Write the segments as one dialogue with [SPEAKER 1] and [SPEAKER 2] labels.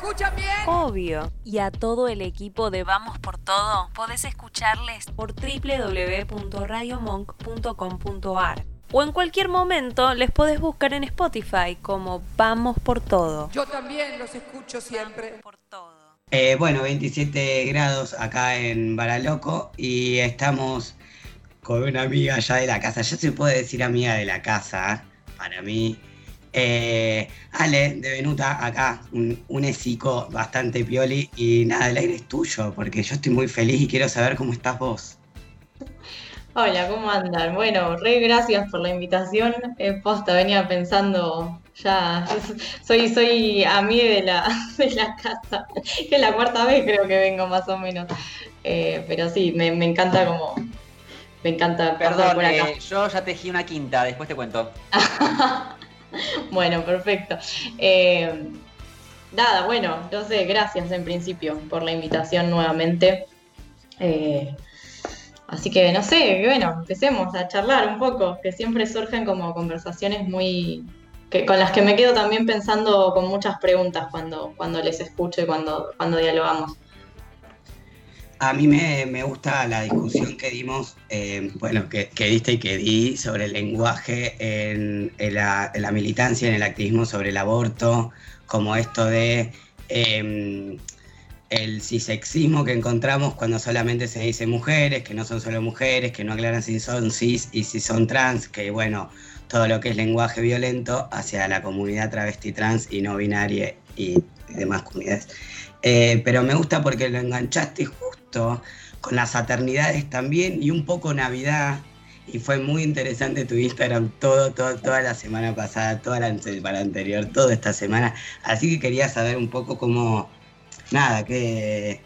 [SPEAKER 1] escuchan bien?
[SPEAKER 2] Obvio. Y a todo el equipo de Vamos por Todo podés escucharles por www.radiomonk.com.ar o en cualquier momento les podés buscar en Spotify como Vamos por Todo.
[SPEAKER 1] Yo también los escucho siempre.
[SPEAKER 2] Por todo.
[SPEAKER 3] Eh, bueno, 27 grados acá en Baraloco y estamos con una amiga ya de la casa. Ya se puede decir amiga de la casa, para mí. Eh, Ale, de Venuta, acá, un, un esico bastante pioli. Y nada, el aire es tuyo, porque yo estoy muy feliz y quiero saber cómo estás vos.
[SPEAKER 4] Hola, ¿cómo andan? Bueno, re gracias por la invitación. Eh, posta, venía pensando, ya soy, soy amiga de la, de la casa, que es la cuarta vez creo que vengo más o menos. Eh, pero sí, me, me encanta como, me encanta
[SPEAKER 5] Perdón,
[SPEAKER 4] por acá.
[SPEAKER 5] eh, yo ya tejí una quinta, después te cuento.
[SPEAKER 4] bueno, perfecto. Eh, nada, bueno, no sé, gracias en principio por la invitación nuevamente. Eh, así que no sé, bueno, empecemos a charlar un poco, que siempre surgen como conversaciones muy... Que, con las que me quedo también pensando con muchas preguntas cuando, cuando les escucho y cuando, cuando dialogamos.
[SPEAKER 3] A mí me, me gusta la discusión que dimos, eh, bueno, que, que diste y que di sobre el lenguaje en, la, en la militancia, en el activismo sobre el aborto, como esto de eh, el cisexismo que encontramos cuando solamente se dice mujeres, que no son solo mujeres, que no aclaran si son cis y si son trans, que bueno, todo lo que es lenguaje violento hacia la comunidad travesti trans y no binaria y demás comunidades. Eh, pero me gusta porque lo enganchaste justo con las aternidades también y un poco Navidad. Y fue muy interesante tu Instagram todo, todo, toda la semana pasada, toda la semana anterior, toda esta semana. Así que quería saber un poco cómo, nada, que,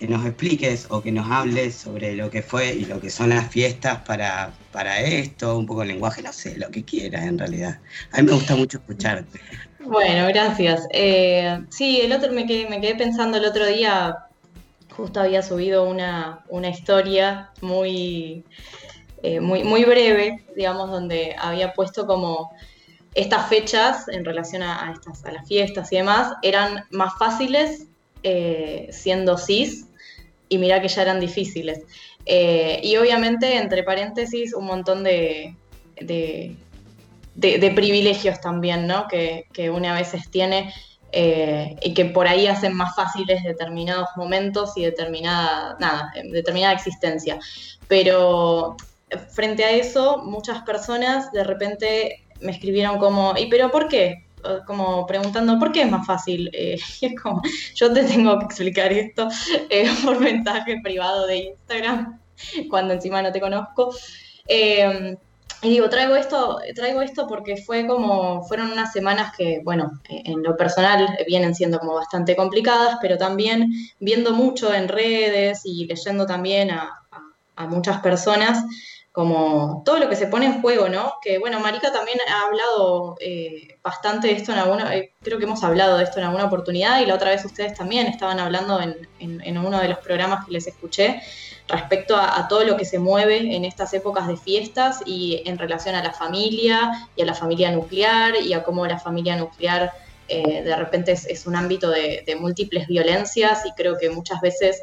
[SPEAKER 3] que nos expliques o que nos hables sobre lo que fue y lo que son las fiestas para, para esto, un poco el lenguaje, no sé, lo que quieras en realidad. A mí me gusta mucho escucharte.
[SPEAKER 4] Bueno, gracias. Eh, sí, el otro me quedé, me quedé pensando el otro día, justo había subido una, una historia muy, eh, muy, muy breve, digamos, donde había puesto como estas fechas en relación a, estas, a las fiestas y demás, eran más fáciles eh, siendo cis y mirá que ya eran difíciles. Eh, y obviamente, entre paréntesis, un montón de- de privilegios también, ¿no? Que, que una a veces tiene eh, y que por ahí hacen más fáciles determinados momentos y determinada, nada, eh, determinada existencia. Pero eh, frente a eso, muchas personas de repente me escribieron como, ¿y pero por qué? O Como preguntando, ¿por qué es más fácil? Eh, yo te tengo que explicar esto eh, por mensaje privado de Instagram, cuando encima no te conozco. Eh, y digo, traigo esto, traigo esto porque fue como, fueron unas semanas que, bueno, eh, en lo personal vienen siendo como bastante complicadas, pero también viendo mucho en redes y leyendo también a muchas personas, como todo lo que se pone en juego, ¿no? Que bueno, Marica también ha hablado eh, bastante de esto en alguna, eh, creo que hemos hablado de esto en alguna oportunidad y la otra vez ustedes también estaban hablando en, en- en uno de los programas que les escuché respecto a, todo lo que se mueve en estas épocas de fiestas y en relación a la familia y a la familia nuclear y a cómo la familia nuclear eh, de repente es, un ámbito de, múltiples violencias y creo que muchas veces,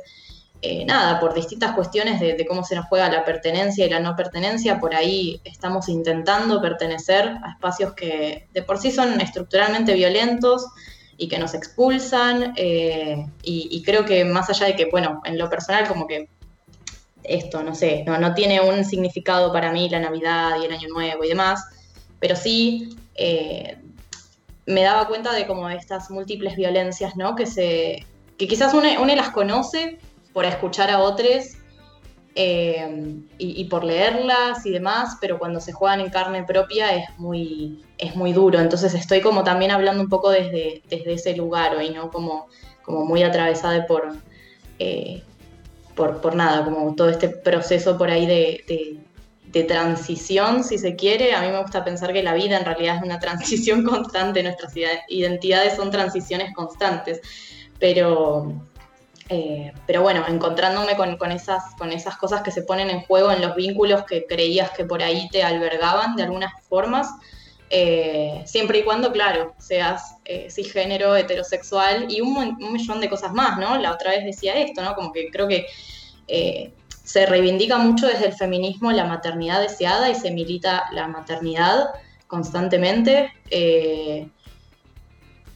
[SPEAKER 4] eh, nada, por distintas cuestiones de, cómo se nos juega la pertenencia y la no pertenencia, por ahí estamos intentando pertenecer a espacios que de por sí son estructuralmente violentos y que nos expulsan eh, y creo que más allá de que, bueno, en lo personal como que esto, no sé, no, no tiene un significado para mí la Navidad y el Año Nuevo y demás, pero sí eh, me daba cuenta de como estas múltiples violencias, ¿no? Que se. que quizás uno, las conoce por escuchar a otros eh, y, y por leerlas y demás, pero cuando se juegan en carne propia es muy, es muy duro. Entonces estoy como también hablando un poco desde, desde ese lugar hoy, ¿no? Como, como muy atravesada por. eh, por, por nada, como todo este proceso por ahí de, de- transición, si se quiere. A mí me gusta pensar que la vida en realidad es una transición constante, nuestras ide- identidades son transiciones constantes, pero, eh, pero bueno, encontrándome con, con esas, con esas cosas que se ponen en juego en los vínculos que creías que por ahí te albergaban de algunas formas, eh, siempre y cuando, claro, seas eh, cisgénero, heterosexual y un, millón de cosas más, ¿no? La otra vez decía esto, ¿no? Como que creo que eh, se reivindica mucho desde el feminismo la maternidad deseada y se milita la maternidad constantemente.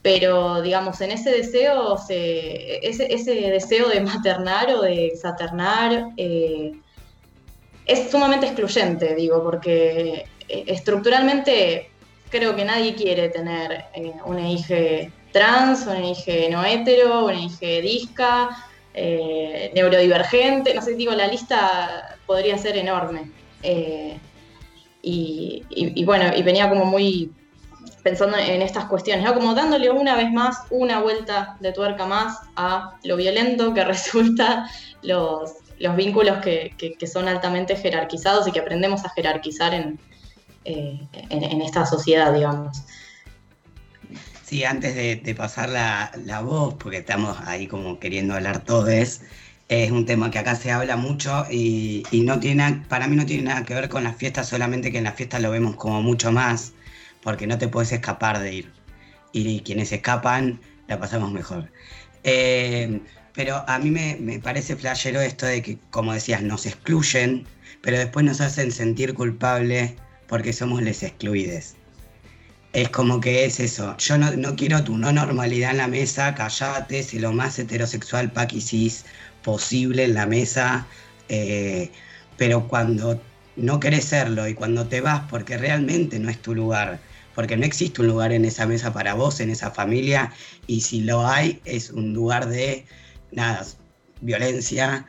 [SPEAKER 4] Pero, digamos, en ese deseo, ese, ese, deseo de maternar o de exaternar es sumamente excluyente, digo, porque estructuralmente creo que nadie quiere tener eh, una trans, una hija no hetero, una hija disca, eh, neurodivergente, no sé, digo, la lista podría ser enorme. Eh, y, bueno, y venía como muy pensando en estas cuestiones, ¿no? Como dándole una vez más una vuelta de tuerca más a lo violento que resulta los, los vínculos que son altamente jerarquizados y que aprendemos a jerarquizar en, eh, en, esta sociedad, digamos.
[SPEAKER 3] Sí, antes de, pasar la, voz, porque estamos ahí como queriendo hablar todos, es un tema que acá se habla mucho y, no tiene, para mí no tiene nada que ver con las fiestas, solamente que en las fiestas lo vemos como mucho más, porque no te puedes escapar de ir. Y quienes escapan, la pasamos mejor. Eh, pero a mí me, me, parece flashero esto de que, como decías, nos excluyen, pero después nos hacen sentir culpables porque somos les excluides. Es como que es eso. Yo no, quiero tu no normalidad en la mesa, callate, sé lo más heterosexual paquisis posible en la mesa. Eh, pero cuando no querés serlo y cuando te vas porque realmente no es tu lugar, porque no existe un lugar en esa mesa para vos, en esa familia, y si lo hay, es un lugar de, nada, violencia.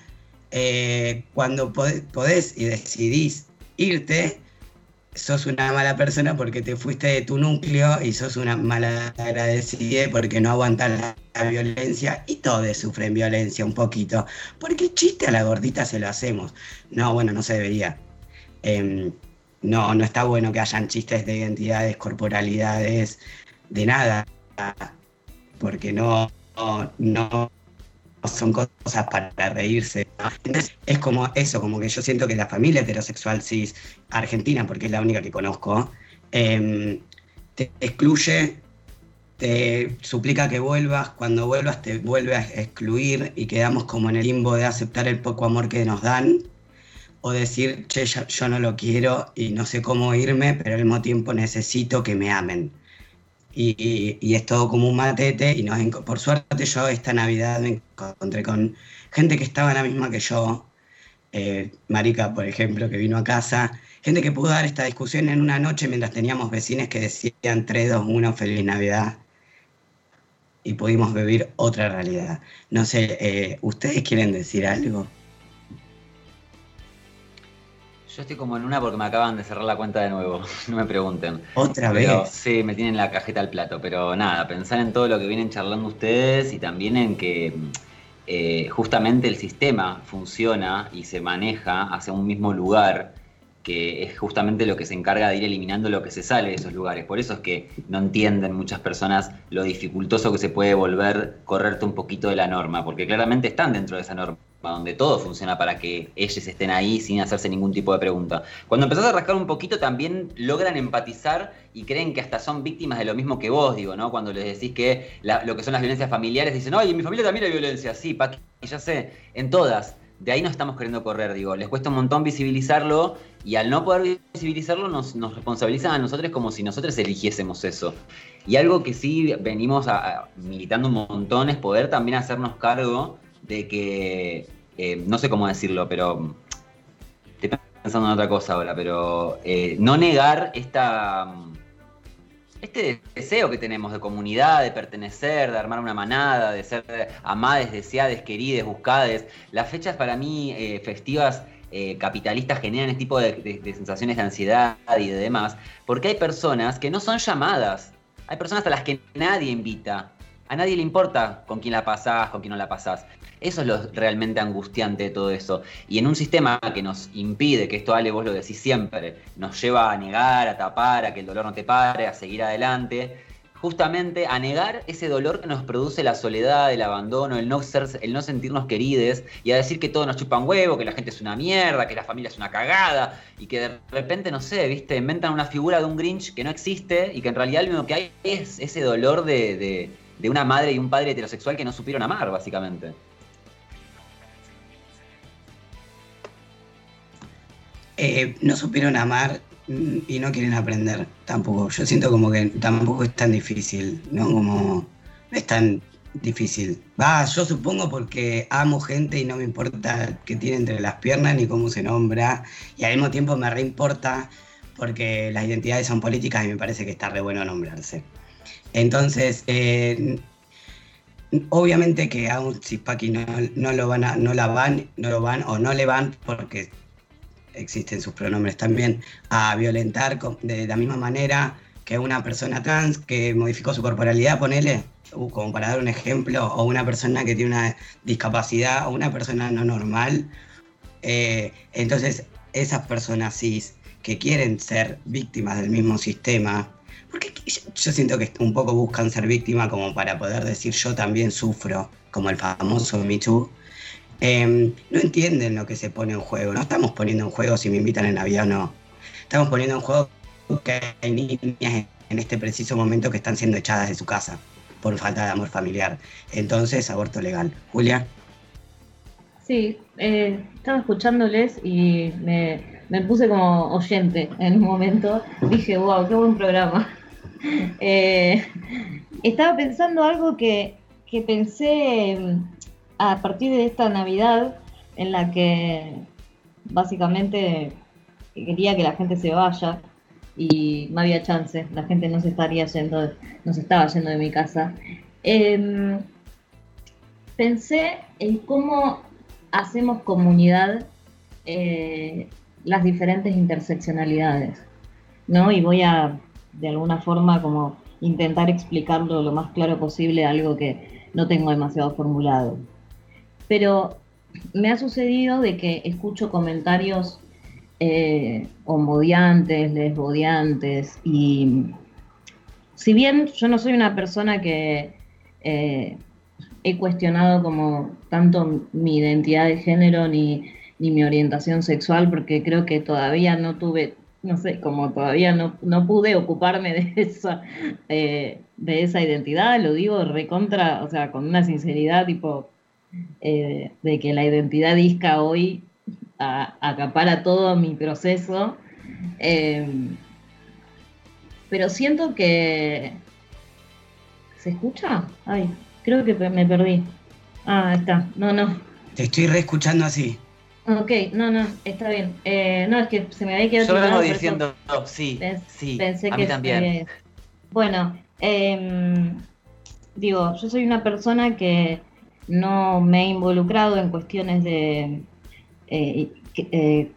[SPEAKER 3] Eh, cuando podés y decidís irte, sos una mala persona porque te fuiste de tu núcleo y sos una mala agradecida porque no aguantas la, violencia y todos sufren violencia un poquito. Porque chiste a la gordita se lo hacemos. No, bueno, no se debería. Em, no, no está bueno que hayan chistes de identidades, corporalidades, de nada. Porque no, no son cosas para reírse. es como eso, como que yo siento que la familia heterosexual cis argentina, porque es la única que conozco, em, te excluye, te suplica que vuelvas, cuando vuelvas te vuelve a excluir y quedamos como en el limbo de aceptar el poco amor que nos dan o decir, che, yo no lo quiero y no sé cómo irme, pero al mismo tiempo necesito que me amen y, es todo como un matete y nos, por suerte yo esta Navidad me encontré con gente que estaba la misma que yo, eh, Marica por ejemplo, que vino a casa, gente que pudo dar esta discusión en una noche mientras teníamos vecinos que decían 3, 2, 1, feliz Navidad y pudimos vivir otra realidad. No sé, eh, ¿ustedes quieren decir algo?
[SPEAKER 5] Yo estoy como en una porque me acaban de cerrar la cuenta de nuevo, no me pregunten.
[SPEAKER 3] ¿Otra vez?
[SPEAKER 5] Sí, me tienen la cajeta al plato, pero nada, pensar en todo lo que vienen charlando ustedes y también en que eh, justamente el sistema funciona y se maneja hacia un mismo lugar que es justamente lo que se encarga de ir eliminando lo que se sale de esos lugares. Por eso es que no entienden muchas personas lo dificultoso que se puede volver correrte un poquito de la norma, porque claramente están dentro de esa norma, donde todo funciona para que ellos estén ahí sin hacerse ningún tipo de pregunta. Cuando empezás a rascar un poquito también logran empatizar y creen que hasta son víctimas de lo mismo que vos, digo, ¿no? Cuando les decís que lo que son las violencias familiares, dicen, oye, en mi familia también hay violencia, sí, Paqui, ya sé, en todas de ahí no estamos queriendo correr, digo, les cuesta un montón visibilizarlo y al no poder visibilizarlo nos, responsabilizan a nosotros como si nosotros eligiésemos eso. Y algo que sí venimos a, militando un montón es poder también hacernos cargo de que, eh, no sé cómo decirlo, pero estoy pensando en otra cosa ahora, pero eh, no negar esta este deseo que tenemos de comunidad, de pertenecer, de armar una manada, de ser amades, deseades, querides, buscades. Las fechas para mí eh, festivas capitalistas generan este tipo de, sensaciones de ansiedad y de demás, porque hay personas que no son llamadas. Hay personas a las que nadie invita. A nadie le importa con quién la pasás, con quién no la pasás. Eso es lo realmente angustiante de todo eso. Y en un sistema que nos impide, que esto Ale vos lo decís siempre, nos lleva a negar, a tapar, a que el dolor no te pare, a seguir adelante, justamente a negar ese dolor que nos produce la soledad, el abandono, el no, ser, el no sentirnos querides y a decir que todos nos chupan huevo, que la gente es una mierda, que la familia es una cagada y que de repente, no sé, viste, inventan una figura de un Grinch que no existe y que en realidad lo que hay es ese dolor de, de una madre y un padre heterosexual que no supieron amar, básicamente.
[SPEAKER 3] Eh, no supieron amar y no quieren aprender tampoco. Yo siento como que tampoco es tan difícil, ¿no? Como es tan difícil. Va, yo supongo porque amo gente y no me importa qué tiene entre las piernas ni cómo se nombra. Y al mismo tiempo me reimporta porque las identidades son políticas y me parece que está re bueno nombrarse. Entonces, eh, obviamente que a un Cispaki no, no, lo van no la van, no lo van o no le van porque existen sus pronombres también, a violentar de la misma manera que una persona trans que modificó su corporalidad, ponele, uh, como para dar un ejemplo, o una persona que tiene una discapacidad, o una persona no normal. Eh, entonces, esas personas cis que quieren ser víctimas del mismo sistema, porque yo siento que un poco buscan ser víctimas como para poder decir yo también sufro, como el famoso Me Too, Em, no entienden lo que se pone en juego. No estamos poniendo en juego si me invitan en Navidad o no. Estamos poniendo en juego que hay niñas en este preciso momento que están siendo echadas de su casa por falta de amor familiar. Entonces, aborto legal. Julia.
[SPEAKER 6] Sí, eh, estaba escuchándoles y me, puse como oyente en un momento. Dije, wow, qué buen programa. Eh, estaba pensando algo que, que pensé a partir de esta Navidad en la que básicamente quería que la gente se vaya y no había chance, la gente no se estaría yendo, no se estaba yendo de mi casa. Em, pensé en cómo hacemos comunidad eh, las diferentes interseccionalidades, ¿no? Y voy a, de alguna forma, como intentar explicarlo lo más claro posible, algo que no tengo demasiado formulado pero me ha sucedido de que escucho comentarios eh, homodiantes, lesbodiantes, y si bien yo no soy una persona que eh, he cuestionado como tanto mi identidad de género ni, mi orientación sexual, porque creo que todavía no tuve, no sé, como todavía no, pude ocuparme de esa, eh, de esa identidad, lo digo recontra, o sea, con una sinceridad tipo eh, de que la identidad disca hoy acapara todo mi proceso. Eh, pero siento que... ¿Se escucha? Ay, creo que me perdí. Ah, ahí está. No, no.
[SPEAKER 3] Te estoy reescuchando así.
[SPEAKER 6] Ok, no, no, está bien. Eh, no, es que se me había quedado...
[SPEAKER 5] Yo vengo diciendo, sí, sí, pensé a mí también.
[SPEAKER 6] Bueno, em, digo, yo soy una persona que no me he involucrado en cuestiones de eh, eh,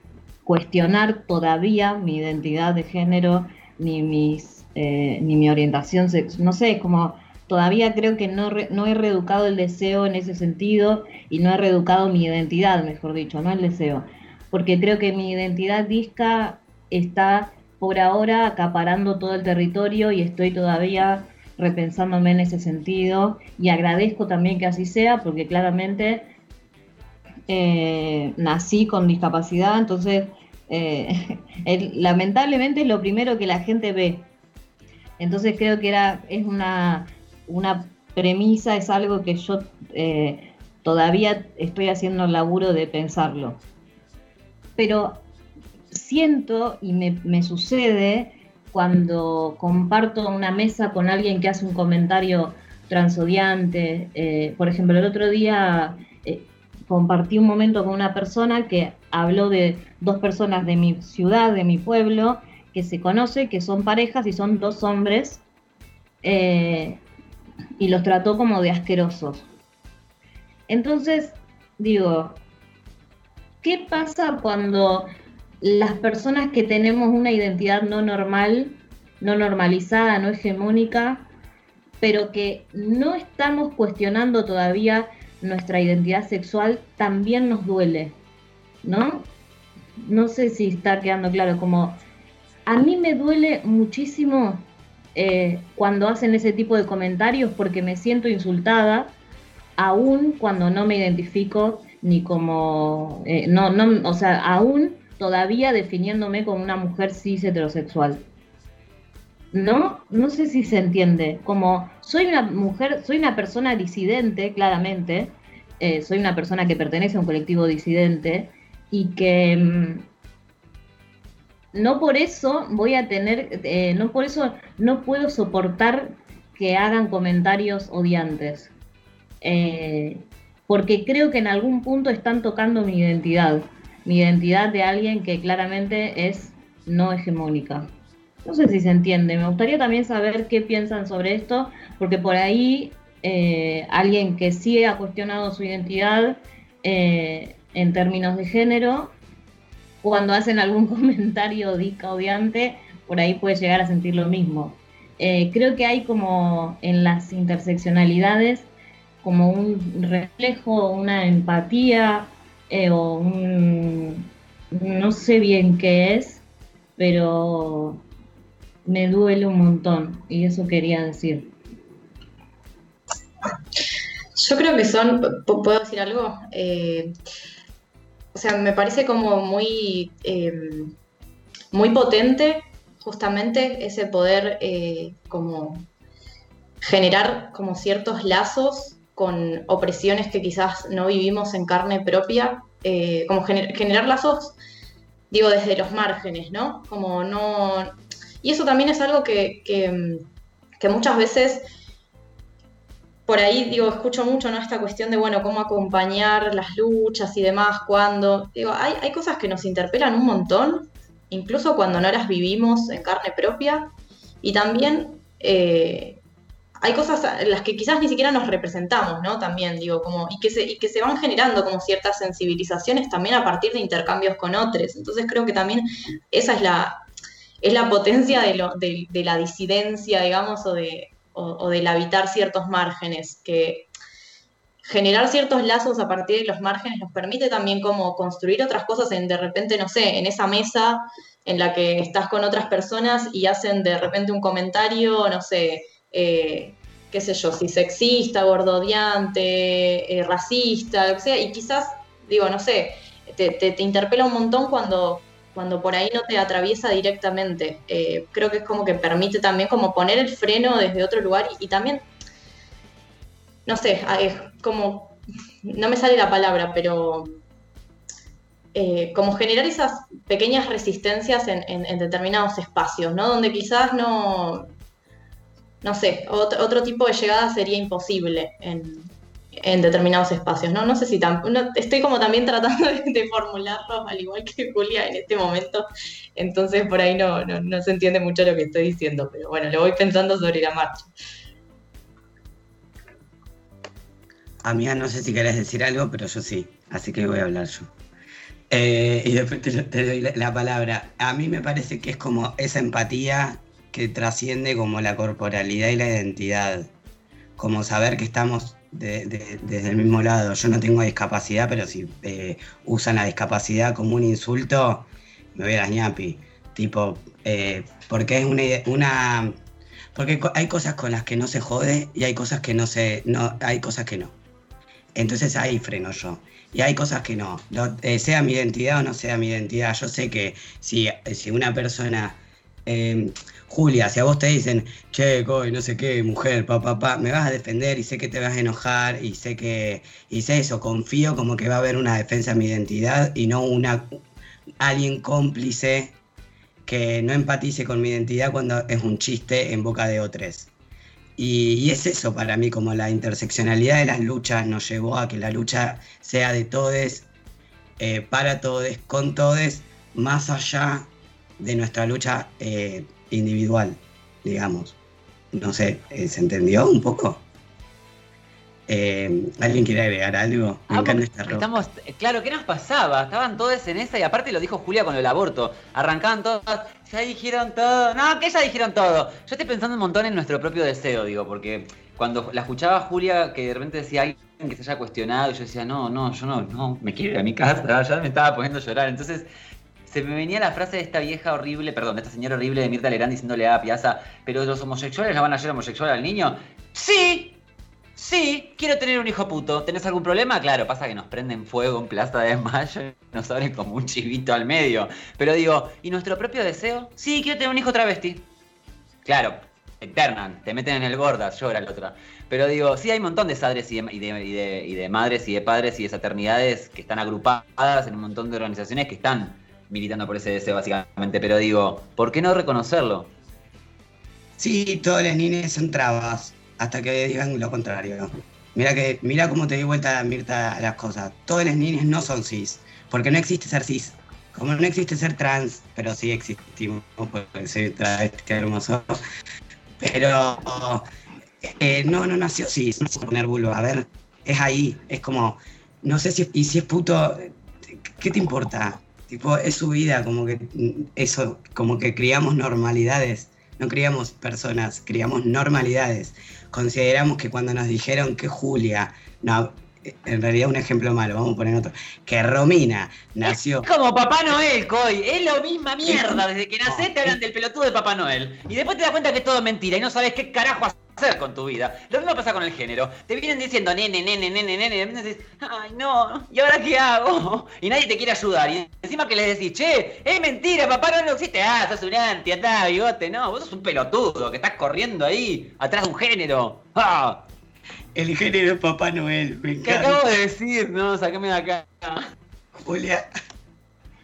[SPEAKER 6] cuestionar todavía mi identidad de género ni, mis, eh, ni mi orientación sexual. No sé, como todavía creo que no, no he reeducado el deseo en ese sentido y no he reeducado mi identidad, mejor dicho, no el deseo. Porque creo que mi identidad disca está por ahora acaparando todo el territorio y estoy todavía repensándome en ese sentido y agradezco también que así sea porque claramente eh, nací con discapacidad, entonces eh, lamentablemente es lo primero que la gente ve. Entonces creo que era, es una, una premisa, es algo que yo eh, todavía estoy haciendo el laburo de pensarlo. Pero siento y me, me sucede cuando comparto una mesa con alguien que hace un comentario transodiante. Eh, por ejemplo, el otro día eh, compartí un momento con una persona que habló de dos personas de mi ciudad, de mi pueblo, que se conoce, que son parejas y son dos hombres, eh, y los trató como de asquerosos. Entonces, digo, ¿qué pasa cuando las personas que tenemos una identidad no normal, no normalizada, no hegemónica, pero que no estamos cuestionando todavía nuestra identidad sexual, también nos duele, ¿no? No sé si está quedando claro, como a mí me duele muchísimo eh, cuando hacen ese tipo de comentarios porque me siento insultada, aún cuando no me identifico ni como, eh, no, no, o sea, aún todavía definiéndome como una mujer cis heterosexual. ¿No? No sé si se entiende. Como soy una mujer, soy una persona disidente, claramente. Eh, soy una persona que pertenece a un colectivo disidente y que mm, no por eso voy a tener, eh, no por eso no puedo soportar que hagan comentarios odiantes. Eh, porque creo que en algún punto están tocando mi identidad, mi identidad de alguien que claramente es no hegemónica. No sé si se entiende, me gustaría también saber qué piensan sobre esto, porque por ahí eh, alguien que sí ha cuestionado su identidad en términos de género cuando hacen algún comentario disca odiante, por ahí puede llegar a sentir lo mismo. Eh, creo que hay como en las interseccionalidades como un reflejo, una empatía eh, o no sé bien qué es, pero me duele un montón y eso quería decir.
[SPEAKER 4] Yo creo que son, ¿puedo decir algo? Eh, o sea, me parece como muy, em, muy potente justamente ese poder eh, como generar como ciertos lazos con opresiones que quizás no vivimos en carne propia, eh, como generar lazos, digo, desde los márgenes, ¿no? Como no... Y eso también es algo que, que muchas veces por ahí, digo, escucho mucho, ¿no? Esta cuestión de, bueno, cómo acompañar las luchas y demás, cuando, digo, hay, hay cosas que nos interpelan un montón, incluso cuando no las vivimos en carne propia, y también eh, hay cosas en las que quizás ni siquiera nos representamos, ¿no? También, digo, como, y que se, y que se van generando como ciertas sensibilizaciones también a partir de intercambios con otros. Entonces creo que también esa es la, es la potencia de, lo, de la disidencia, digamos, o de, o, del habitar ciertos márgenes, que generar ciertos lazos a partir de los márgenes nos permite también como construir otras cosas en de repente, no sé, en esa mesa en la que estás con otras personas y hacen de repente un comentario, no sé, eh, qué sé yo, si sexista, gordodiante, eh, racista, lo que sea, y quizás, digo, no sé, te, te interpela un montón cuando cuando por ahí no te atraviesa directamente. Eh, creo que es como que permite también como poner el freno desde otro lugar y, también, no sé, es como, no me sale la palabra, pero eh, como generar esas pequeñas resistencias en, determinados espacios, ¿no? Donde quizás no, no sé, otro, otro tipo de llegada sería imposible en, en determinados espacios, ¿no? No sé si estoy como también tratando de, formularlo al igual que Julia en este momento, entonces por ahí no, no, se entiende mucho lo que estoy diciendo, pero bueno, lo voy pensando sobre la marcha.
[SPEAKER 3] Amiga, no sé si querés decir algo, pero yo sí, así que voy a hablar yo. Eh, y después te, doy la palabra. A mí me parece que es como esa empatía que trasciende como la corporalidad y la identidad, como saber que estamos desde el mismo lado. Yo no tengo discapacidad, pero si eh, usan la discapacidad como un insulto, me voy a las ñapi. Tipo, eh, porque es una. Porque hay cosas con las que no se jode y hay cosas que no se. No, hay cosas que no. Entonces ahí freno yo. Y hay cosas que no. Eh, sea mi identidad o no sea mi identidad. Yo sé que si, si una persona Julia, si a vos te dicen, che, no sé qué, mujer, papá, pa, me vas a defender y sé que te vas a enojar y sé que, y sé eso, confío como que va a haber una defensa de mi identidad y no una, alguien cómplice que no empatice con mi identidad cuando es un chiste en boca de otros. Y, es eso para mí, como la interseccionalidad de las luchas nos llevó a que la lucha sea de todes, eh, para todes, con todes, más allá de nuestra lucha eh, individual, digamos. No sé, eh, ¿se entendió un poco? Eh, ¿Alguien quiere agregar algo?
[SPEAKER 5] Me ah, encanta esta ropa. Estamos, claro, ¿qué nos pasaba? Estaban todos en esa y aparte lo dijo Julia con el aborto. Arrancaban todos, ya dijeron todo. No, que ya dijeron todo. Yo estoy pensando un montón en nuestro propio deseo, digo, porque cuando la escuchaba Julia que de repente decía alguien que se haya cuestionado, y yo decía, no, no, yo no, no, me quiero ir a mi casa, ya me estaba poniendo a llorar. Entonces se me venía la frase de esta vieja horrible, perdón, de esta señora horrible de Mirta Legrand diciéndole a Piazza, pero los homosexuales no van a hacer homosexual al niño. Sí, Sí, quiero tener un hijo puto. ¿Tenés algún problema? Claro, pasa que nos prenden fuego en Plaza de Mayo y nos abren como un chivito al medio. Pero digo, ¿y nuestro propio deseo? Sí, quiero tener un hijo travesti. Claro, eternan, te meten en el gordas, llora el otro. Pero digo, sí hay un montón de padres y de, madres y de padres y de fraternidades que están agrupadas en un montón de organizaciones que están militando por ese deseo básicamente. Pero digo, ¿por qué no reconocerlo?
[SPEAKER 3] Sí, todas las niñas son trabas hasta que digan lo contrario. Mira que mira cómo te di vuelta Mirta a las cosas. Todas las niñas no son cis, porque no existe ser cis. Como no existe ser trans, pero sí existimos, porque soy travesti hermoso. Pero eh, no, no nació cis, no se poner vulva. A ver, es ahí, es como, no sé si, y si es puto, ¿qué te importa? Tipo, es su vida, como que eso, como que criamos normalidades, no criamos personas, criamos normalidades. Consideramos que cuando nos dijeron que Julia, no, en realidad un ejemplo malo, vamos a poner otro, que Romina nació...
[SPEAKER 5] Es como Papá Noel, Coy, es lo misma mierda, desde que nacés te hablan del pelotudo de Papá Noel, y después te das cuenta que es todo mentira y no sabes qué carajo hacer con tu vida. Lo mismo pasa con el género. Te vienen diciendo nene, nene, nene, nene, y decís, ay no, ¿y ahora qué hago? Y nadie te quiere ayudar. Y encima que les decís, che, es mentira, papá no, existe. Ah, sos un anti, andá, bigote, no, vos sos un pelotudo que estás corriendo ahí atrás de un género. ¡Ah!
[SPEAKER 3] El género es Papá Noel,
[SPEAKER 5] me encanta. ¿Qué acabo de decir? No, sáqueme de acá.
[SPEAKER 3] Julia.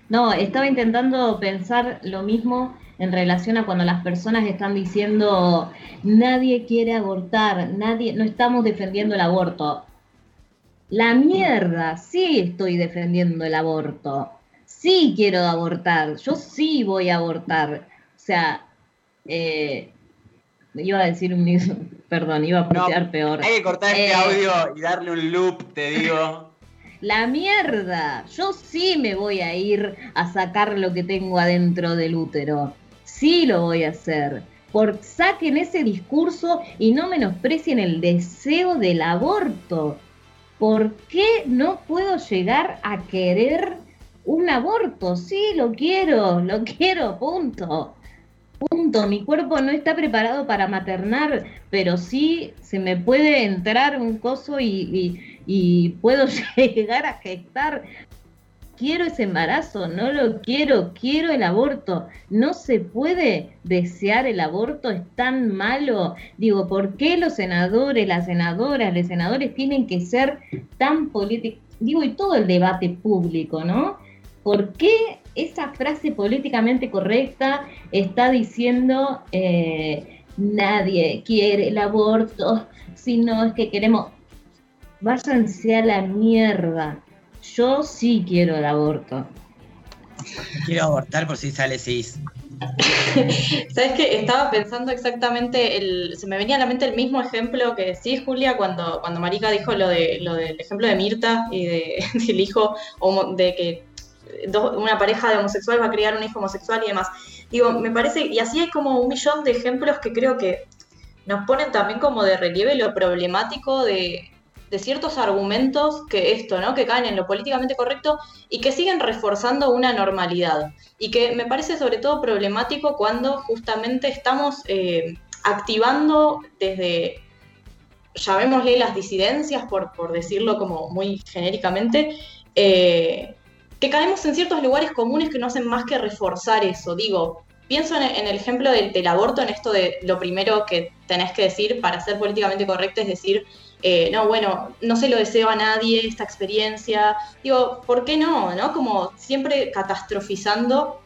[SPEAKER 6] No, estaba intentando pensar lo mismo en relación a cuando las personas están diciendo nadie quiere abortar, nadie, no estamos defendiendo el aborto. La mierda, sí estoy defendiendo el aborto. Sí quiero abortar, yo sí voy a abortar. O sea, eh, iba a decir un perdón, iba a apreciar peor.
[SPEAKER 5] Hay que cortar este eh, audio y darle un loop, te digo.
[SPEAKER 6] La mierda, yo sí me voy a ir a sacar lo que tengo adentro del útero sí lo voy a hacer. Por saquen ese discurso y no menosprecien el deseo del aborto. ¿Por qué no puedo llegar a querer un aborto? Sí, lo quiero, lo quiero, punto. Punto. Mi cuerpo no está preparado para maternar, pero sí se me puede entrar un coso y, y puedo llegar a gestar quiero ese embarazo, no lo quiero, quiero el aborto. No se puede desear el aborto, es tan malo. Digo, ¿por qué los senadores, las senadoras, los senadores tienen que ser tan políticos? Digo, y todo el debate público, ¿no? ¿Por qué esa frase políticamente correcta está diciendo eh, nadie quiere el aborto, sino es que queremos... Váyanse a la mierda yo sí quiero el aborto.
[SPEAKER 3] Quiero abortar por si sale cis.
[SPEAKER 4] Sabes que estaba pensando exactamente, el, se me venía a la mente el mismo ejemplo que decís, Julia, cuando, cuando Marica dijo lo, de, lo del ejemplo de Mirta y de, del hijo, de que una pareja de homosexual va a criar un hijo homosexual y demás. Digo, me parece, y así hay como un millón de ejemplos que creo que nos ponen también como de relieve lo problemático de, de ciertos argumentos que esto, ¿no? Que caen en lo políticamente correcto y que siguen reforzando una normalidad. Y que me parece sobre todo problemático cuando justamente estamos eh, activando desde, llamémosle las disidencias, por, por decirlo como muy genéricamente, eh, que caemos en ciertos lugares comunes que no hacen más que reforzar eso. Digo, pienso en, el ejemplo del, aborto, en esto de lo primero que tenés que decir para ser políticamente correcto, es decir, eh, no, bueno, no se lo deseo a nadie esta experiencia. Digo, ¿por qué no? ¿no? Como siempre catastrofizando,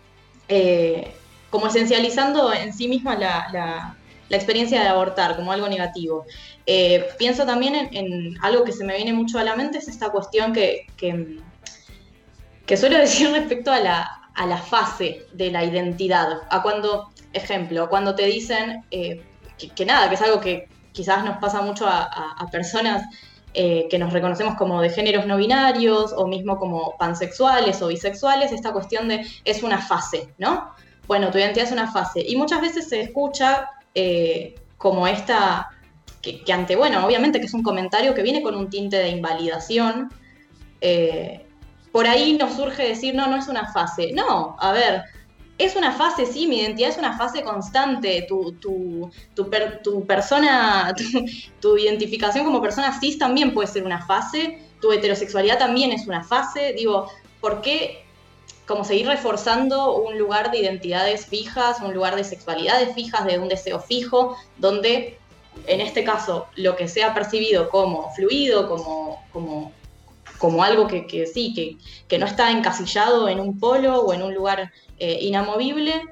[SPEAKER 4] eh, como esencializando en sí misma la, experiencia de abortar como algo negativo. Eh, pienso también en, algo que se me viene mucho a la mente, es esta cuestión que, que, suelo decir respecto a la, a la fase de la identidad. A cuando, ejemplo, cuando te dicen que nada, que es algo que quizás nos pasa mucho a, personas eh, que nos reconocemos como de géneros no binarios o mismo como pansexuales o bisexuales, esta cuestión de es una fase, ¿no? Bueno, tu identidad es una fase. Y muchas veces se escucha eh, como esta, que, ante, bueno, obviamente que es un comentario que viene con un tinte de invalidación, eh, por ahí nos surge decir, no, no es una fase. No, a ver, es una fase, sí, mi identidad es una fase constante. Tu, tu, tu, persona, tu, identificación como persona cis también puede ser una fase. Tu heterosexualidad también es una fase. Digo, ¿por qué como seguir reforzando un lugar de identidades fijas, un lugar de sexualidades fijas, de un deseo fijo, donde en este caso lo que sea percibido como fluido, como, como, como algo que, sí, que, no está encasillado en un polo o en un lugar eh, inamovible,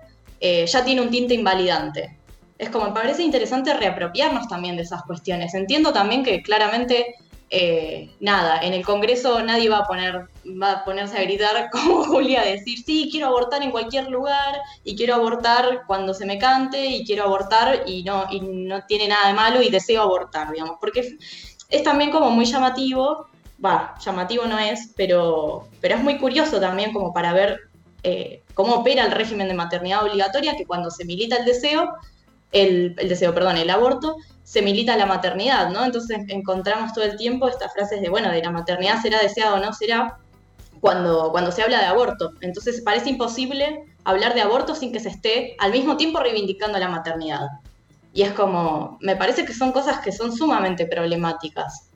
[SPEAKER 4] eh, ya tiene un tinte invalidante. Es como, me parece interesante reapropiarnos también de esas cuestiones. Entiendo también que claramente, eh, nada, en el Congreso nadie va a, poner, va a ponerse a gritar como Julia, decir, sí, quiero abortar en cualquier lugar y quiero abortar cuando se me cante y quiero abortar y no, y no tiene nada de malo y deseo abortar, digamos, porque es también como muy llamativo, va, llamativo no es, pero, pero es muy curioso también como para ver eh, cómo opera el régimen de maternidad obligatoria, que cuando se milita el deseo, el, deseo, perdón, el aborto, se milita la maternidad, ¿no? Entonces encontramos todo el tiempo estas frases de, bueno, de la maternidad será deseada o no será, cuando, cuando se habla de aborto. Entonces parece imposible hablar de aborto sin que se esté al mismo tiempo reivindicando la maternidad. Y es como, me parece que son cosas que son sumamente problemáticas.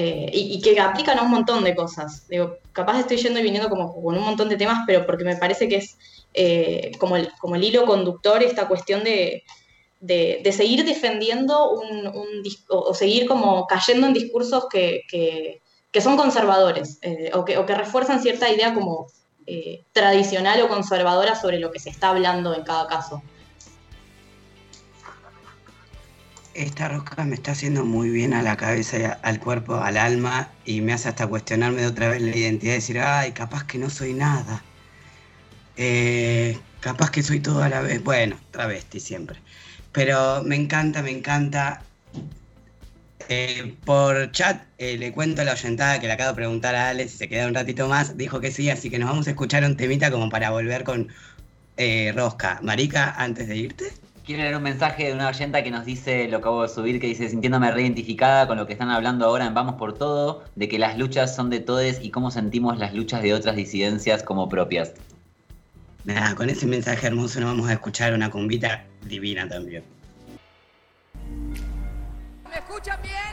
[SPEAKER 4] Eh, y, que aplican a un montón de cosas. Capaz estoy yendo y viniendo como con un montón de temas, pero porque me parece que es eh, como, el, hilo conductor esta cuestión de, de, seguir defendiendo un, o seguir como cayendo en discursos que, que, son conservadores eh, o, que, o, que, refuerzan cierta idea como tradicional o conservadora sobre lo que se está hablando en cada caso.
[SPEAKER 3] Esta roca me está haciendo muy bien a la cabeza, al cuerpo, al alma y me hace hasta cuestionarme de otra vez la identidad y decir, ay, capaz que no soy nada. Eh, capaz que soy todo a la vez. Bueno, travesti siempre. Pero me encanta, me encanta. Eh, por chat eh, le cuento a la oyentada que le acabo de preguntar a Alex si se queda un ratito más. Dijo que sí, así que nos vamos a escuchar un temita como para volver con Rosca. Marica, antes de irte.
[SPEAKER 5] Quiero leer un mensaje de una oyenta que nos dice, lo acabo de subir, que dice, sintiéndome reidentificada con lo que están hablando ahora en Vamos por Todo, de que las luchas son de todes y cómo sentimos las luchas de otras disidencias como propias.
[SPEAKER 3] Nada, con ese mensaje hermoso nos vamos a escuchar una cumbita divina también.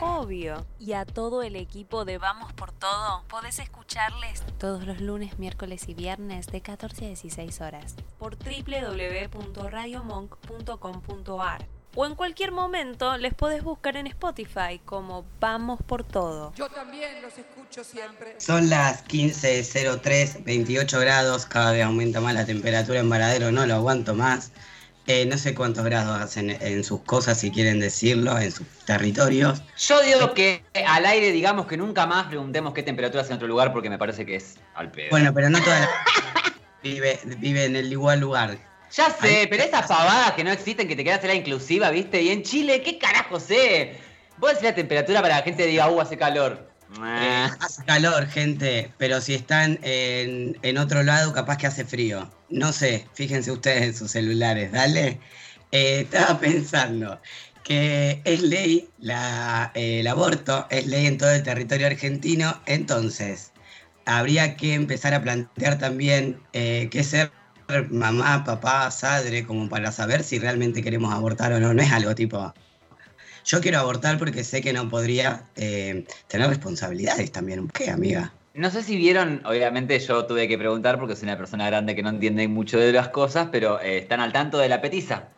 [SPEAKER 2] Obvio. Y a todo el equipo de Vamos por Todo, podés escucharles todos los lunes, miércoles y viernes de 14 a 16 horas por www.radiomonk.com.ar o en cualquier momento les podés buscar en Spotify como Vamos por Todo.
[SPEAKER 1] Yo también los escucho siempre.
[SPEAKER 3] Son las 15.03, 28 grados, cada vez aumenta más la temperatura en Varadero, no lo aguanto más. Eh, no sé cuántos grados hacen en sus cosas, si quieren decirlo, en sus territorios.
[SPEAKER 5] Yo digo que al aire, digamos que nunca más preguntemos qué temperatura hace en otro lugar, porque me parece que es al pedo.
[SPEAKER 3] Bueno, pero no toda la vive, vive en el igual lugar.
[SPEAKER 5] Ya sé, pero esas pavadas que no existen, que te quedas en la inclusiva, ¿viste? Y en Chile, ¿qué carajo sé? Vos decís la temperatura para que la gente diga, uh, hace calor.
[SPEAKER 3] Eh, hace calor, gente, pero si están en, otro lado, capaz que hace frío. No sé, fíjense ustedes en sus celulares, dale. Eh, estaba pensando que es ley la, eh, el aborto, es ley en todo el territorio argentino, entonces habría que empezar a plantear también qué ser mamá, papá, sadre, como para saber si realmente queremos abortar o no. No es algo tipo, yo quiero abortar porque sé que no podría eh, tener responsabilidades también. ¿Qué, amiga?
[SPEAKER 5] No sé si vieron, obviamente yo tuve que preguntar porque soy una persona grande que no entiende mucho de las cosas, pero eh, ¿están al tanto de la petiza?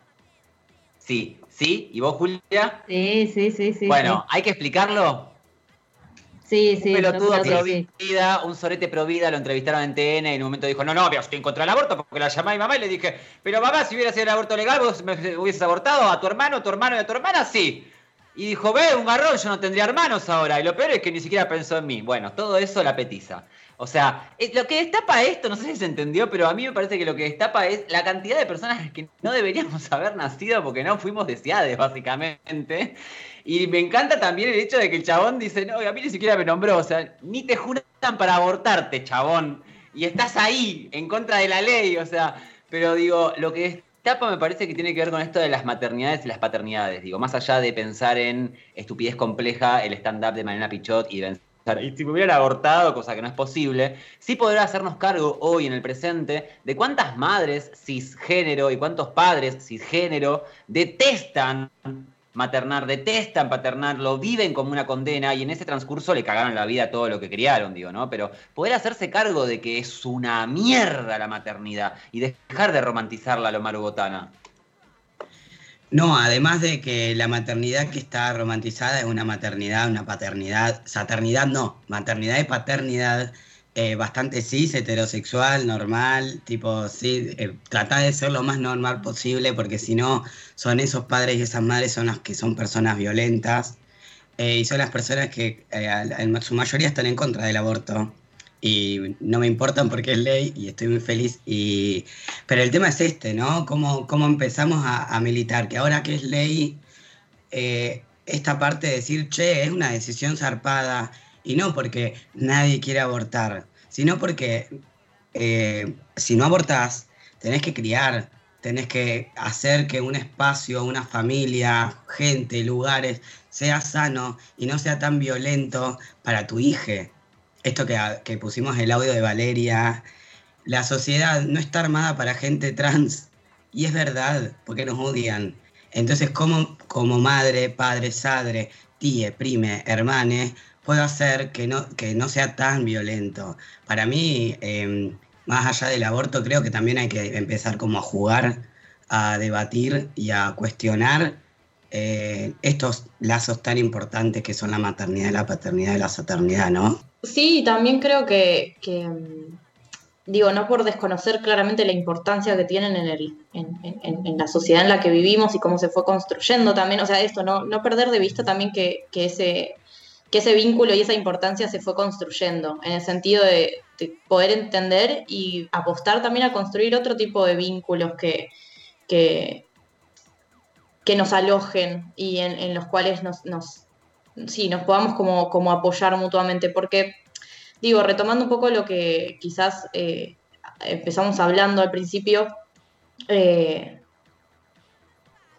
[SPEAKER 5] Sí, ¿sí? ¿Y vos, Julia?
[SPEAKER 4] Sí, sí, sí, sí.
[SPEAKER 5] Bueno, ¿hay que explicarlo?
[SPEAKER 4] Sí, sí.
[SPEAKER 5] Un pelotudo pro vida, un sorete pro vida, lo entrevistaron en TN y en un momento dijo, no, no, yo estoy en contra del aborto porque la llamé a mi mamá y le dije, pero mamá, si hubiera sido el aborto legal, vos me hubieses abortado a tu hermano, a tu hermano y a tu hermana, sí. Y dijo, ve, un garrón, yo no tendría hermanos ahora. Y lo peor es que ni siquiera pensó en mí. Bueno, todo eso la petiza. O sea, eh, lo que destapa esto, no sé si se entendió, pero a mí me parece que lo que destapa es la cantidad de personas que no deberíamos haber nacido porque no fuimos deseadas, básicamente. Y me encanta también el hecho de que el chabón dice, no, a mí ni siquiera me nombró, o sea, ni te juran para abortarte, chabón. Y estás ahí, en contra de la ley, o sea, pero digo, lo que Tapa me parece que tiene que ver con esto de las maternidades y las paternidades. Digo, más allá de pensar en estupidez compleja, el stand-up de Mariana Pichot y vencer y si me hubieran abortado, cosa que no es posible, sí poder hacernos cargo hoy en el presente de cuántas madres cisgénero y cuántos padres cisgénero detestan maternar, detestan paternar, lo viven como una condena y en ese transcurso le cagaron la vida a todo lo que criaron, digo, ¿no? Pero poder hacerse cargo de que es una mierda la maternidad y dejar de romantizarla a lo marugotana.
[SPEAKER 3] No, además de que la maternidad que está romantizada es una maternidad, una paternidad, saternidad no, maternidad y paternidad eh, bastante cis, heterosexual, normal, tipo, sí, eh, tratar de ser lo más normal posible, porque si no, son esos padres y esas madres son las que son personas violentas eh, y son las personas que en su mayoría están en contra del aborto y no me importan porque es ley y estoy muy feliz. Y... Pero el tema es este, ¿no? ¿Cómo, cómo empezamos a, militar? Que ahora que es ley, eh, esta parte de decir, che, es una decisión zarpada, y no porque nadie quiere abortar, sino porque eh, si no abortás, tenés que criar, tenés que hacer que un espacio, una familia, gente, lugares, sea sano y no sea tan violento para tu hija esto que, pusimos el audio de Valeria, la sociedad no está armada para gente trans. Y es verdad, porque nos odian. Entonces, ¿cómo como madre, padre, sadre, tía, prime, hermane, puedo hacer que no, que no sea tan violento? Para mí, em, más allá del aborto, creo que también hay que empezar como a jugar, a debatir y a cuestionar eh, estos lazos tan importantes que son la maternidad, la paternidad y la saternidad, ¿no?
[SPEAKER 4] Sí, también creo que, mm, digo, no por desconocer claramente la importancia que tienen en, el, en, la sociedad en la que vivimos y cómo se fue construyendo también, o sea, esto, no, no perder de vista también que, ese, que ese vínculo y esa importancia se fue construyendo, en el sentido de, poder entender y apostar también a construir otro tipo de vínculos que, que, nos alojen y en, los cuales nos, nos nos podamos como, como apoyar mutuamente, porque, digo, retomando un poco lo que quizás eh, empezamos hablando al principio, eh,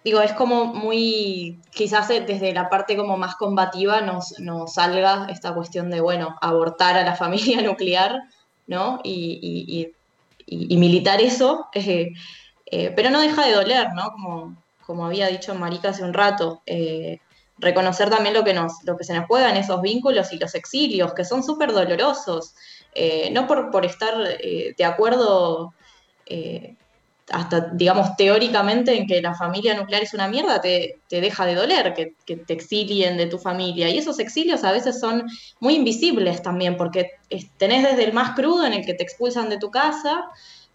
[SPEAKER 4] digo, es como muy, quizás desde la parte como más combativa nos, nos salga esta cuestión de, bueno, abortar a la familia nuclear, ¿no? Y, militar eso, eh, pero no deja de doler, ¿no? Como, como había dicho Marica hace un rato, reconocer también lo que, nos, lo que se nos juega en esos vínculos y los exilios, que son súper dolorosos. Eh, no por, por estar eh, de acuerdo, eh, hasta, digamos, teóricamente en que la familia nuclear es una mierda, te, deja de doler que, te exilien de tu familia. Y esos exilios a veces son muy invisibles también, porque tenés desde el más crudo en el que te expulsan de tu casa,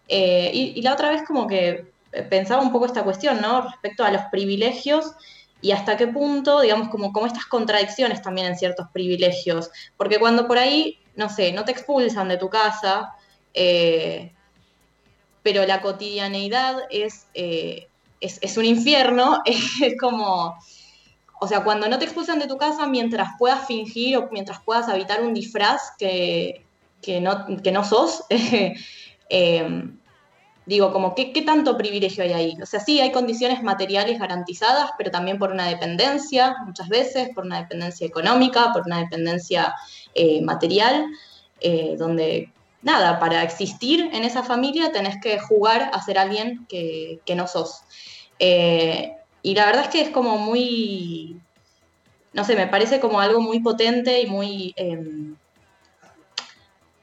[SPEAKER 4] y, y la otra vez como que pensaba un poco esta cuestión, ¿no? Respecto a los privilegios y hasta qué punto, digamos, como, como estas contradicciones también en ciertos privilegios. Porque cuando por ahí, no sé, no te expulsan de tu casa, eh, pero la cotidianeidad es, eh, es, un infierno, es como, o sea, cuando no te expulsan de tu casa, mientras puedas fingir o mientras puedas habitar un disfraz que, no, que no sos, eh, Digo, como, ¿qué, ¿qué, tanto privilegio hay ahí? O sea, sí, hay condiciones materiales garantizadas, pero también por una dependencia, muchas veces, por una dependencia económica, por una dependencia eh, material, donde, nada, para existir en esa familia tenés que jugar a ser alguien que, no sos. Eh, y la verdad es que es como muy, no sé, me parece como algo muy potente y muy em,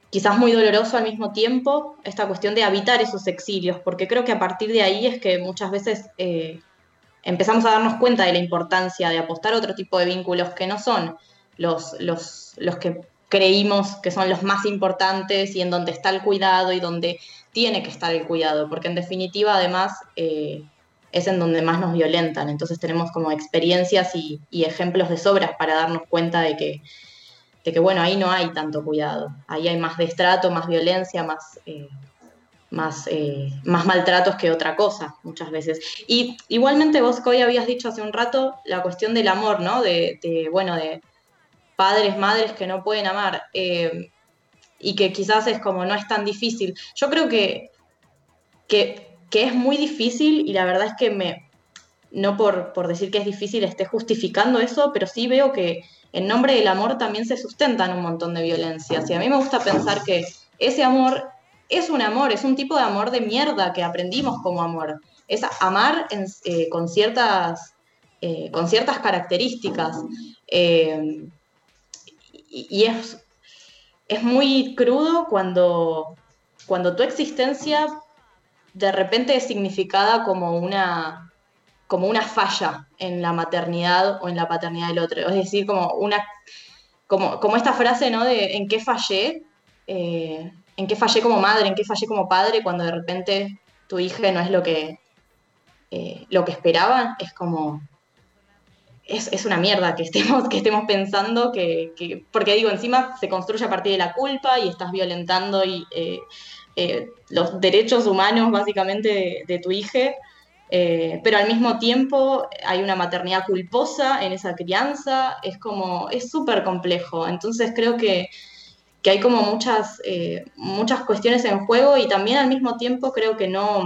[SPEAKER 4] quizás muy doloroso al mismo tiempo, esta cuestión de habitar esos exilios, porque creo que a partir de ahí es que muchas veces eh, empezamos a darnos cuenta de la importancia de apostar otro tipo de vínculos que no son los, los, los que creímos que son los más importantes y en donde está el cuidado y donde tiene que estar el cuidado, porque en definitiva además eh, es en donde más nos violentan, entonces tenemos como experiencias y ejemplos de sobras para darnos cuenta de que de que bueno, ahí no hay tanto cuidado, ahí hay más destrato, más violencia, más, eh, eh, más maltratos que otra cosa muchas veces. Y igualmente vos hoy habías dicho hace un rato la cuestión del amor, ¿no? De, bueno, de padres, madres que no pueden amar eh, y que quizás es como no es tan difícil. Yo creo que, que, que es muy difícil y la verdad es que me, no por, por decir que es difícil esté justificando eso, pero sí veo que en nombre del amor también se sustentan un montón de violencias. Y a mí me gusta pensar que ese amor es un amor, es un tipo de amor de mierda que aprendimos como amor. Es amar eh, con, ciertas, eh, con ciertas características. Y, es, es muy crudo cuando, cuando tu existencia de repente es significada como una, como una falla en la maternidad o en la paternidad del otro. Es decir, como una como, como esta frase, ¿no? De en qué fallé, eh, en qué fallé como madre, en qué fallé como padre, cuando de repente tu hija no es lo que, eh, lo que esperaban, es como. Es, una mierda que estemos, que estemos pensando que, Porque digo, encima se construye a partir de la culpa y estás violentando y, eh, los derechos humanos, básicamente, de tu hija. Eh, pero al mismo tiempo hay una maternidad culposa en esa crianza, es como, es súper complejo. Entonces creo que, hay como muchas, eh, muchas cuestiones en juego y también al mismo tiempo creo que no,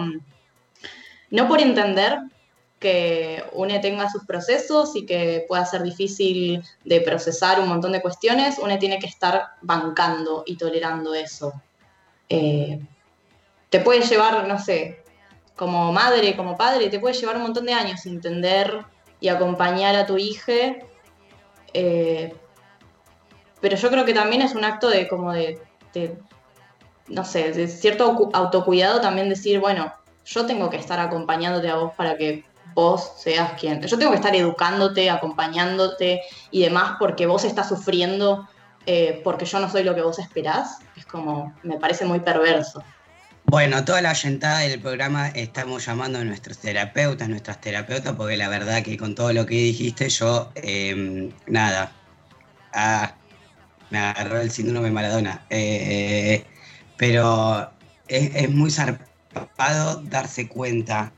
[SPEAKER 4] no por entender que UNE tenga sus procesos y que pueda ser difícil de procesar un montón de cuestiones, UNE tiene que estar bancando y tolerando eso. Eh, te puede llevar, no sé, como madre, como padre, te puede llevar un montón de años entender y acompañar a tu hija. Eh, pero yo creo que también es un acto de como de, no sé, de cierto autocuidado también decir, bueno, yo tengo que estar acompañándote a vos para que vos seas quien. Yo tengo que estar educándote, acompañándote y demás porque vos estás sufriendo eh, porque yo no soy lo que vos esperás. Es como, me parece muy perverso.
[SPEAKER 3] Bueno, toda la oyentada del programa estamos llamando a nuestros terapeutas, nuestras terapeutas, porque la verdad que con todo lo que dijiste yo, em, nada, ah, me agarró el síndrome Maradona. Eh, pero es, muy zarpado darse cuenta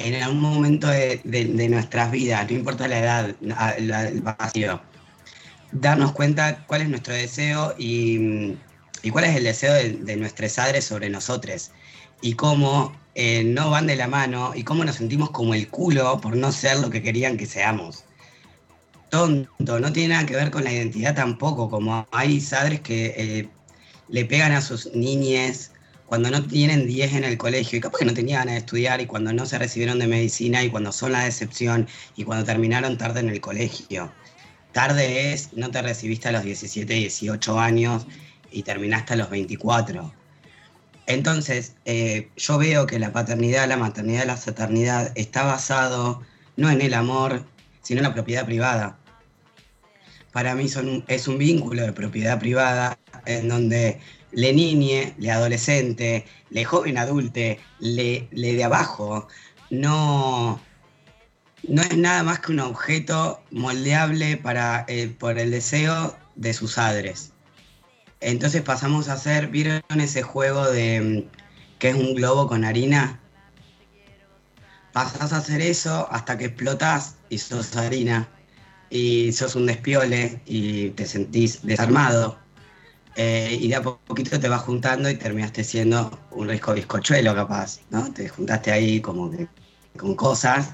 [SPEAKER 3] en algún momento de, nuestras vidas, no importa la edad, el vacío, darnos cuenta cuál es nuestro deseo y cuál es el deseo de, nuestros padres sobre nosotros y cómo eh, no van de la mano y cómo nos sentimos como el culo por no ser lo que querían que seamos. Tonto, no tiene nada que ver con la identidad tampoco, como hay padres que eh, le pegan a sus niñes cuando no tienen 10 en el colegio y capaz que no tenían ganas de estudiar y cuando no se recibieron de medicina y cuando son la decepción y cuando terminaron tarde en el colegio. Tarde es, no te recibiste a los 17, 18 años y terminaste a los 24. Entonces, eh, yo veo que la paternidad, la maternidad, la fraternidad está basado no en el amor, sino en la propiedad privada. Para mí son, es un vínculo de propiedad privada en donde le niñe, le adolescente, le joven adulte, le, le de abajo, no, no es nada más que un objeto moldeable para, eh, por el deseo de sus padres. Entonces pasamos a hacer, ¿vieron ese juego de mm, que es un globo con harina? Pasas a hacer eso hasta que explotas y sos harina y sos un despiole y te sentís desarmado. Eh, y de a poquito te vas juntando y terminaste siendo un rico bizcochuelo capaz, ¿no? Te juntaste ahí como que con cosas.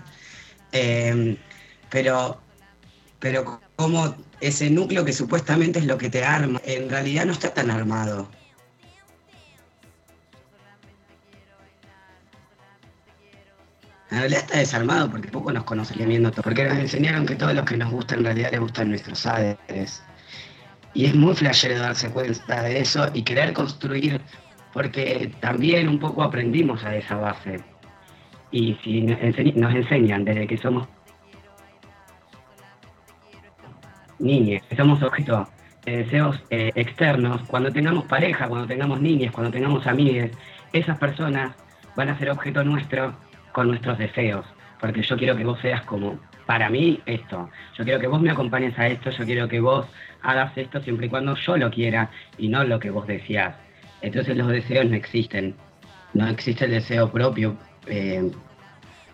[SPEAKER 3] Eh, pero, pero como ese núcleo que supuestamente es lo que te arma, en realidad no está tan armado. En realidad está desarmado porque poco nos conocen viendo todo. Porque nos enseñaron que todo lo que nos gusta en realidad le gustan nuestros padres. Y es muy flashero darse cuenta de eso y querer construir, porque también un poco aprendimos a esa base. Y si nos enseñan desde que somos niñas, somos objeto de deseos eh, externos, cuando tengamos pareja, cuando tengamos niñas, cuando tengamos amigas, esas personas van a ser objeto nuestro con nuestros deseos, porque yo quiero que vos seas como para mí esto, yo quiero que vos me acompañes a esto, yo quiero que vos hagas esto siempre y cuando yo lo quiera y no lo que vos decías. Entonces los deseos no existen, no existe el deseo propio, eh,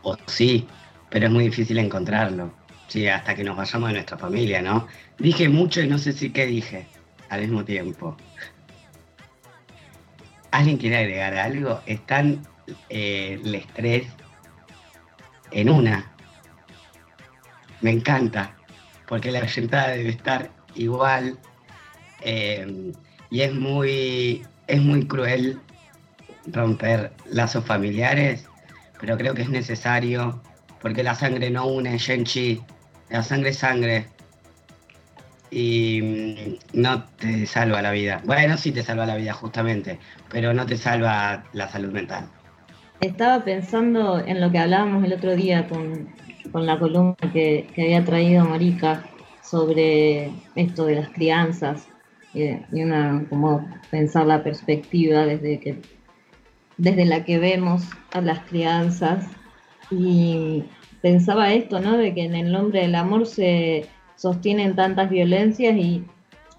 [SPEAKER 3] o sí, pero es muy difícil encontrarlo. Sí, hasta que nos vayamos de nuestra familia, ¿no? Dije mucho y no sé si qué dije al mismo tiempo. ¿Alguien quiere agregar algo? ¿Están eh, el estrés en una. Me encanta, porque la sentada debe estar igual. Eh, y es muy, es muy cruel romper lazos familiares, pero creo que es necesario, porque la sangre no une, Shenchi, la sangre es sangre. Y mm, no te salva la vida. Bueno, sí te salva la vida, justamente, pero no te salva la salud mental.
[SPEAKER 6] Estaba pensando en lo que hablábamos el otro día con, la columna que, había traído Marica sobre esto de las crianzas y, una como pensar la perspectiva desde que desde la que vemos a las crianzas y pensaba esto, ¿no? De que en el nombre del amor se sostienen tantas violencias y,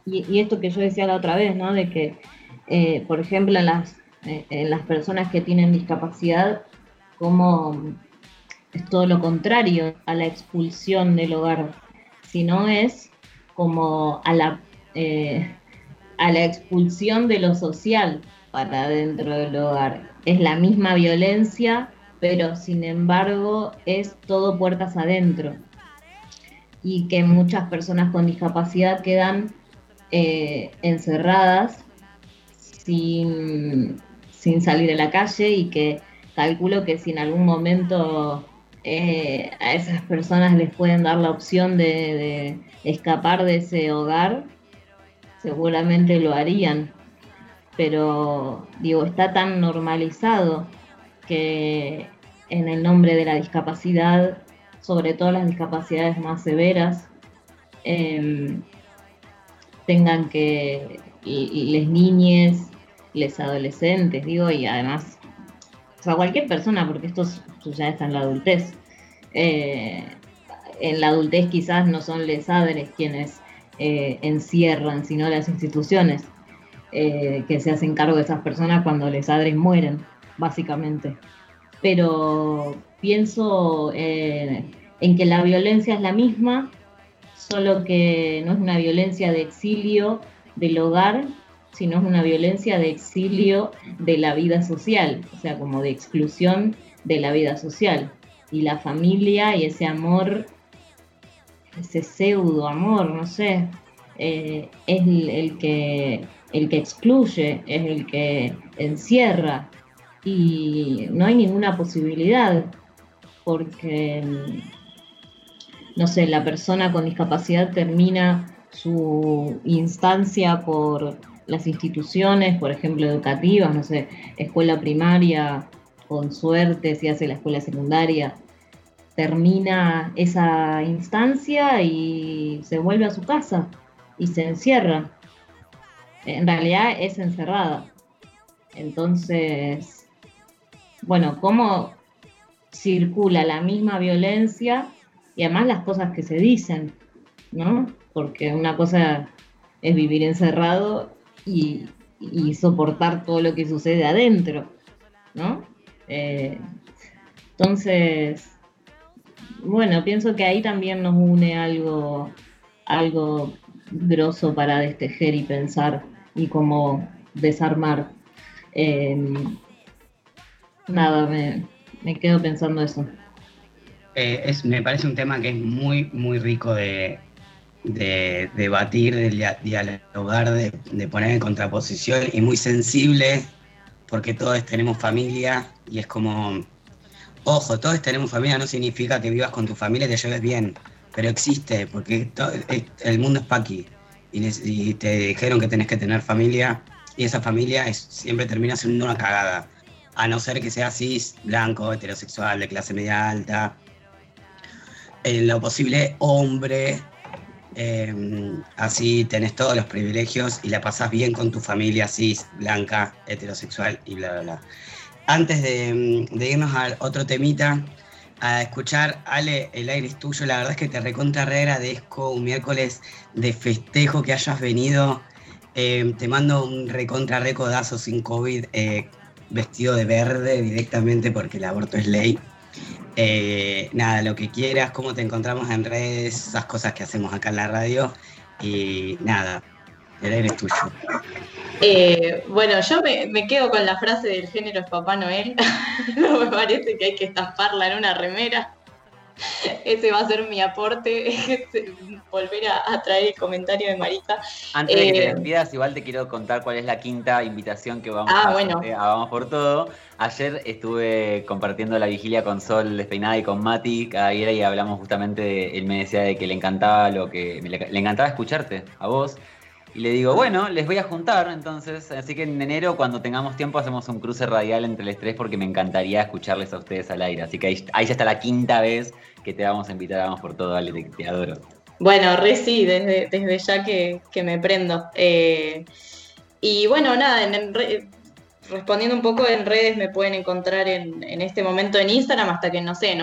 [SPEAKER 6] esto que yo decía la otra vez, ¿no? De que, eh, por ejemplo, las eh, en las personas que tienen discapacidad como es todo lo contrario a la expulsión del hogar, sino es como a la, eh, a la expulsión de lo social para dentro del hogar. Es la misma violencia, pero sin embargo es todo puertas adentro. Y que muchas personas con discapacidad quedan eh, encerradas sin, sin salir a la calle y que calculo que si en algún momento eh, a esas personas les pueden dar la opción de, escapar de ese hogar, seguramente lo harían. Pero digo, está tan normalizado que en el nombre de la discapacidad, sobre todo las discapacidades más severas, em, tengan que, y, y las niñas les adolescentes, digo, y además, o sea, cualquier persona, porque esto ya está en la adultez. Eh, en la adultez quizás no son les adres quienes eh, encierran, sino las instituciones eh, que se hacen cargo de esas personas cuando les adres mueren, básicamente. Pero pienso en que la violencia es la misma, solo que no es una violencia de exilio del hogar, sino es una violencia de exilio de la vida social, o sea, como de exclusión de la vida social. Y la familia y ese amor, ese pseudo amor, no sé, eh, es el, que, el que excluye, es el que encierra. Y no hay ninguna posibilidad, porque, no sé, la persona con discapacidad termina su instancia por las instituciones, por ejemplo, educativas, no sé, escuela primaria, con suerte, si hace la escuela secundaria, termina esa instancia y se vuelve a su casa y se encierra. En realidad es encerrada. Entonces, bueno, ¿cómo circula la misma violencia y además las cosas que se dicen, ¿no? Porque una cosa es vivir encerrado y, soportar todo lo que sucede adentro, ¿no? Eh, entonces, bueno, pienso que ahí también nos une algo, algo grosso para destejer y pensar y como desarmar. Em, nada, me, quedo pensando eso.
[SPEAKER 3] Eh, es, me parece un tema que es muy, muy rico de, de debatir, de dialogar, de, poner en contraposición y muy sensible porque todos tenemos familia y es como, ojo, todos tenemos familia no significa que vivas con tu familia y te lleves bien, pero existe porque el mundo es paqui y, y, te dijeron que tenés que tener familia y esa familia siempre termina siendo una cagada, a no ser que sea cis, blanco, heterosexual, de clase media alta. En lo posible, hombre, Em, así tenés todos los privilegios y la pasás bien con tu familia cis, blanca, heterosexual y bla, bla, bla. Antes de, irnos a otro temita, a escuchar, Ale, el aire es tuyo. La verdad es que te recontra re agradezco un miércoles de festejo que hayas venido. Em, te mando un recontra recodazo sin COVID, eh, vestido de verde directamente porque el aborto es ley. Eh, nada, lo que quieras, cómo te encontramos en redes, esas cosas que hacemos acá en la radio. Y nada, el aire es tuyo.
[SPEAKER 4] Eh, bueno, yo me, quedo con la frase del género Papá Noel. no me parece que hay que estamparla en una remera. ese va a ser mi aporte, volver a, traer el comentario de Marita.
[SPEAKER 5] Antes de que te eh, despidas, igual te quiero contar cuál es la quinta invitación que vamos ah, a a Vamos por Todo. Ayer estuve compartiendo la vigilia con Sol despeinada y con Mati cada día y hablamos justamente, él me decía de que le encantaba lo que, le encantaba escucharte, a vos. Y le digo, bueno, les voy a juntar entonces, así que en enero cuando tengamos tiempo hacemos un cruce radial entre los tres porque me encantaría escucharles a ustedes al aire. Así que ahí, ya está la quinta vez que te vamos a invitar, vamos por todo, Ale, te, adoro.
[SPEAKER 4] Bueno, re sí, desde, desde ya que, me prendo. Eh, y bueno, nada, en, respondiendo un poco en redes me pueden encontrar en, este momento en Instagram hasta que, no sé,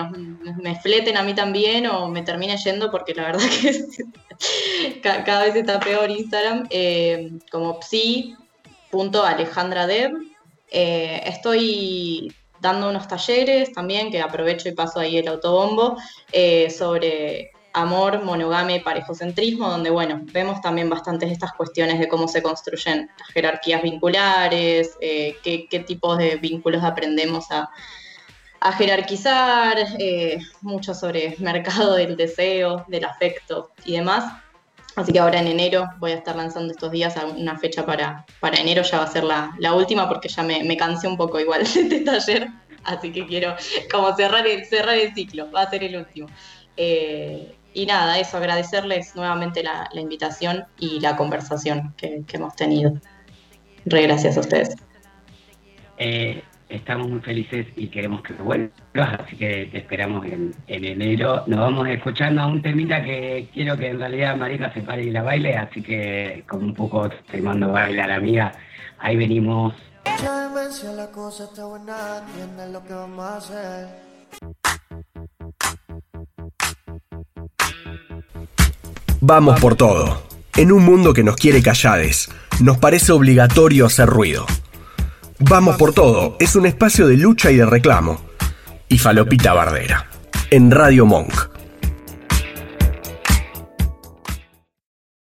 [SPEAKER 4] me fleten a mí también o me termine yendo porque la verdad que cada vez está peor Instagram, eh, como psi.alejandradev. Eh, estoy dando unos talleres también, que aprovecho y paso ahí el autobombo, eh, sobre amor, monogamia y parejocentrismo, donde, bueno, vemos también bastantes estas cuestiones de cómo se construyen las jerarquías vinculares, eh, qué, tipos de vínculos aprendemos a, jerarquizar, eh, mucho sobre mercado del deseo, del afecto y demás. Así que ahora en enero voy a estar lanzando estos días una fecha para, para enero, ya va a ser la, última porque ya me, cansé un poco igual de este taller, así que quiero como cerrar el, cerrar el ciclo, va a ser el último. Eh, y nada, eso, agradecerles nuevamente la, invitación y la conversación que, hemos tenido. Re gracias a ustedes.
[SPEAKER 3] Eh, estamos muy felices y queremos que vuelvas, así que te esperamos en, enero. Nos vamos escuchando a un temita que quiero que en realidad Marika se pare y la baile, así que con un poco te mando a bailar, amiga. Ahí venimos. la cosa está buena, lo que vamos a hacer.
[SPEAKER 7] Vamos por todo. En un mundo que nos quiere callades, nos parece obligatorio hacer ruido. Vamos por todo es un espacio de lucha y de reclamo. Y Falopita Bardera. En Radio Monk.